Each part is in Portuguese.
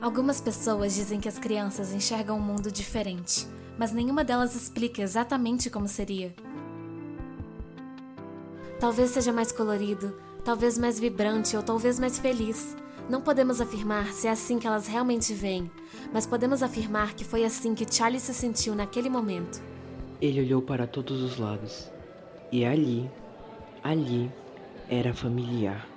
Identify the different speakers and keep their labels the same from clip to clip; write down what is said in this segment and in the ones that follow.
Speaker 1: Algumas pessoas dizem que as crianças enxergam um mundo diferente, mas nenhuma delas explica exatamente como seria. Talvez seja mais colorido, talvez mais vibrante ou talvez mais feliz. Não podemos afirmar se é assim que elas realmente veem, mas podemos afirmar que foi assim que Charlie se sentiu naquele momento.
Speaker 2: Ele olhou para todos os lados e ali, ali, era familiar.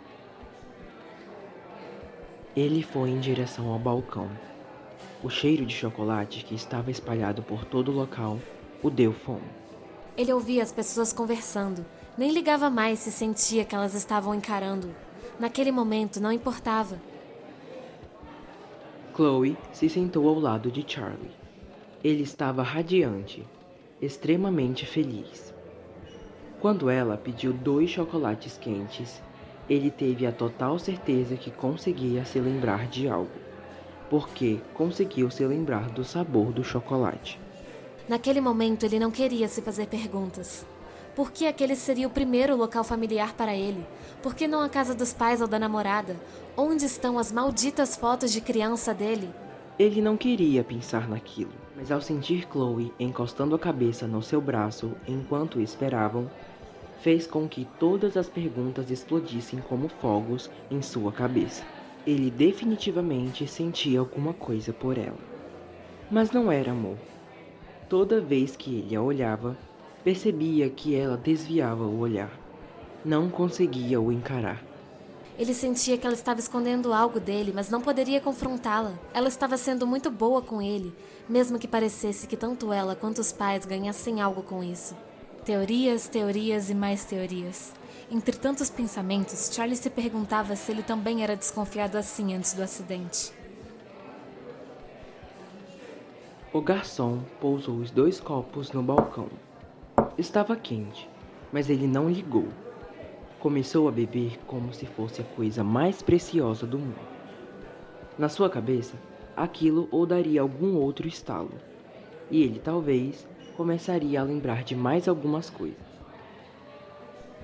Speaker 2: Ele foi em direção ao balcão. O cheiro de chocolate que estava espalhado por todo o local o deu fome.
Speaker 1: Ele ouvia as pessoas conversando, nem ligava mais se sentia que elas estavam encarando. Naquele momento não importava.
Speaker 2: Chloe se sentou ao lado de Charlie. Ele estava radiante, extremamente feliz. Quando ela pediu dois chocolates quentes, ele teve a total certeza que conseguia se lembrar de algo, porque conseguiu se lembrar do sabor do chocolate.
Speaker 1: Naquele momento ele não queria se fazer perguntas. Por que aquele seria o primeiro local familiar para ele? Por que não a casa dos pais ou da namorada? Onde estão as malditas fotos de criança dele?
Speaker 2: Ele não queria pensar naquilo, mas ao sentir Chloe encostando a cabeça no seu braço enquanto esperavam, fez com que todas as perguntas explodissem como fogos em sua cabeça. Ele definitivamente sentia alguma coisa por ela. Mas não era amor. Toda vez que ele a olhava, percebia que ela desviava o olhar. Não conseguia o encarar.
Speaker 1: Ele sentia que ela estava escondendo algo dele, mas não poderia confrontá-la. Ela estava sendo muito boa com ele, mesmo que parecesse que tanto ela quanto os pais ganhassem algo com isso. Teorias, teorias e mais teorias. Entre tantos pensamentos, Charlie se perguntava se ele também era desconfiado assim antes do acidente.
Speaker 2: O garçom pousou os dois copos no balcão. Estava quente, mas ele não ligou. Começou a beber como se fosse a coisa mais preciosa do mundo. Na sua cabeça, aquilo ou daria algum outro estalo, e ele talvez começaria a lembrar de mais algumas coisas.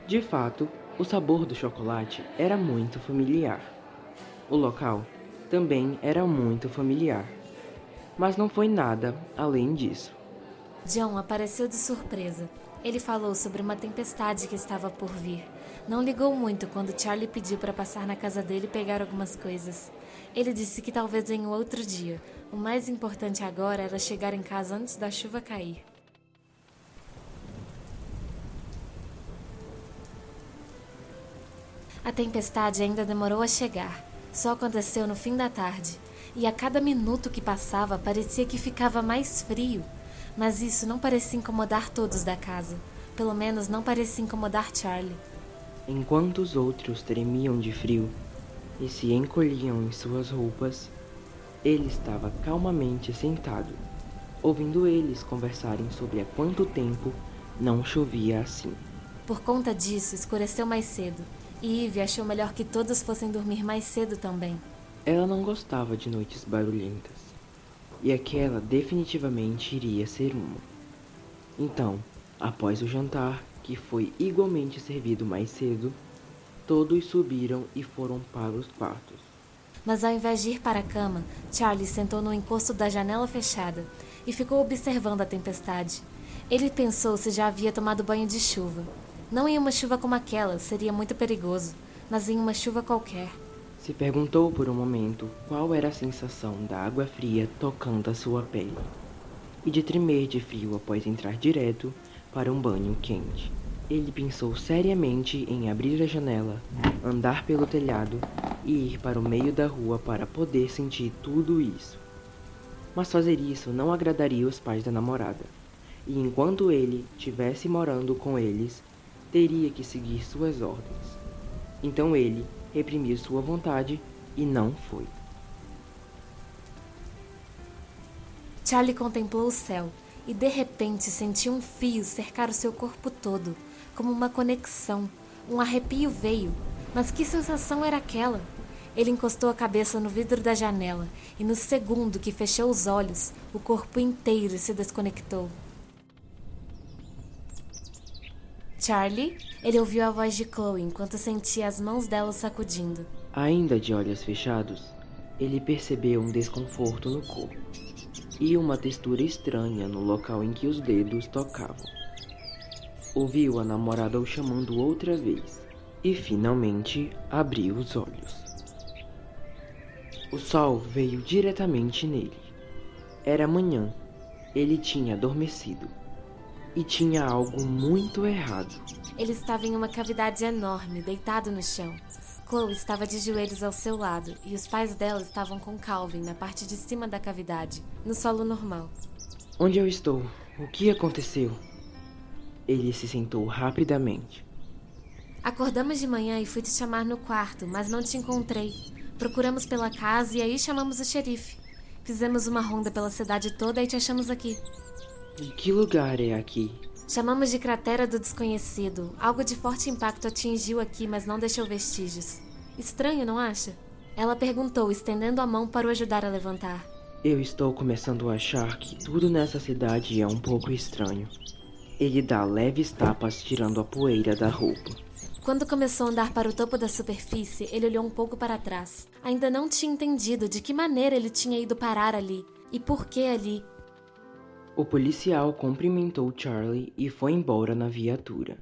Speaker 2: De fato, o sabor do chocolate era muito familiar. O local também era muito familiar. Mas não foi nada além disso.
Speaker 1: John apareceu de surpresa. Ele falou sobre uma tempestade que estava por vir. Não ligou muito quando Charlie pediu para passar na casa dele e pegar algumas coisas. Ele disse que talvez em outro dia. O mais importante agora era chegar em casa antes da chuva cair. A tempestade ainda demorou a chegar. Só aconteceu no fim da tarde. E a cada minuto que passava parecia que ficava mais frio. Mas isso não parecia incomodar todos da casa. Pelo menos não parecia incomodar Charlie.
Speaker 2: Enquanto os outros tremiam de frio e se encolhiam em suas roupas, ele estava calmamente sentado, ouvindo eles conversarem sobre há quanto tempo não chovia assim.
Speaker 1: Por conta disso, escureceu mais cedo Eve achou melhor que todos fossem dormir mais cedo também.
Speaker 2: Ela não gostava de noites barulhentas, e aquela definitivamente iria ser uma. Então, após o jantar, que foi igualmente servido mais cedo, todos subiram e foram para os quartos.
Speaker 1: Mas ao invés de ir para a cama, Charlie sentou no encosto da janela fechada e ficou observando a tempestade. Ele pensou se já havia tomado banho de chuva não em uma chuva como aquela, seria muito perigoso, mas em uma chuva qualquer.
Speaker 2: Se perguntou por um momento qual era a sensação da água fria tocando a sua pele e de tremer de frio após entrar direto para um banho quente. Ele pensou seriamente em abrir a janela, andar pelo telhado e ir para o meio da rua para poder sentir tudo isso. Mas fazer isso não agradaria os pais da namorada. E enquanto ele estivesse morando com eles, teria que seguir suas ordens. Então ele reprimiu sua vontade e não foi.
Speaker 1: Charlie contemplou o céu e de repente sentiu um fio cercar o seu corpo todo, como uma conexão. Um arrepio veio, mas que sensação era aquela? Ele encostou a cabeça no vidro da janela e, no segundo que fechou os olhos, o corpo inteiro se desconectou. Charlie, ele ouviu a voz de Chloe enquanto sentia as mãos dela sacudindo.
Speaker 2: Ainda de olhos fechados, Ele percebeu um desconforto no corpo e uma textura estranha no local em que os dedos tocavam. Ouviu a namorada o chamando outra vez e finalmente abriu os olhos. O sol veio diretamente nele. Era manhã. Ele tinha adormecido. E tinha algo muito errado.
Speaker 1: Ele estava em uma cavidade enorme, deitado no chão. Chloe estava de joelhos ao seu lado e os pais dela estavam com Calvin na parte de cima da cavidade, no solo normal.
Speaker 2: Onde eu estou? O que aconteceu? Ele se sentou rapidamente.
Speaker 1: Acordamos de manhã e fui te chamar no quarto, mas não te encontrei. Procuramos pela casa e aí chamamos o xerife. Fizemos uma ronda pela cidade toda e te achamos aqui.
Speaker 2: E que lugar é aqui?
Speaker 1: Chamamos de Cratera do Desconhecido. Algo de forte impacto atingiu aqui, mas não deixou vestígios. Estranho, não acha? Ela perguntou, estendendo a mão para o ajudar a levantar.
Speaker 2: Eu estou começando a achar que tudo nessa cidade é um pouco estranho. Ele dá leves tapas tirando a poeira da roupa.
Speaker 1: Quando começou a andar para o topo da superfície, ele olhou um pouco para trás. Ainda não tinha entendido de que maneira ele tinha ido parar ali e por que ali.
Speaker 2: O policial cumprimentou Charlie e foi embora na viatura,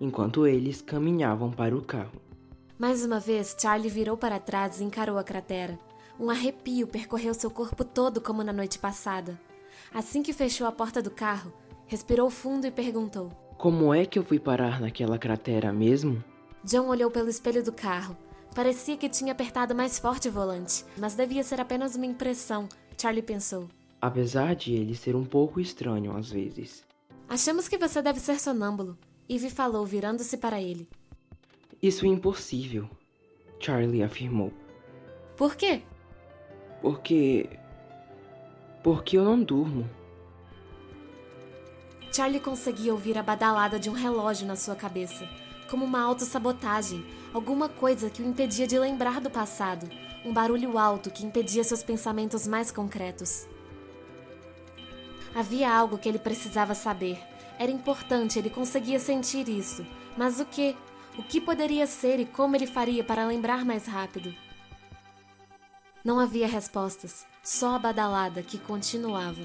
Speaker 2: enquanto eles caminhavam para o carro.
Speaker 1: Mais uma vez, Charlie virou para trás e encarou a cratera. Um arrepio percorreu seu corpo todo como na noite passada. Assim que fechou a porta do carro, respirou fundo e perguntou:
Speaker 2: como é que eu fui parar naquela cratera mesmo?
Speaker 1: John olhou pelo espelho do carro. Parecia que tinha apertado mais forte o volante, mas devia ser apenas uma impressão, Charlie pensou.
Speaker 2: Apesar de ele ser um pouco estranho às vezes.
Speaker 1: Achamos que você deve ser sonâmbulo, Ivy falou, virando-se para ele.
Speaker 2: Isso é impossível, Charlie afirmou.
Speaker 1: Por quê?
Speaker 2: Porque. Porque eu não durmo.
Speaker 1: Charlie conseguia ouvir a badalada de um relógio na sua cabeça, como uma autossabotagem, alguma coisa que o impedia de lembrar do passado, um barulho alto que impedia seus pensamentos mais concretos. Havia algo que ele precisava saber. Era importante, ele conseguia sentir isso. Mas o que? O que poderia ser e como ele faria para lembrar mais rápido? Não havia respostas, só a badalada que continuava.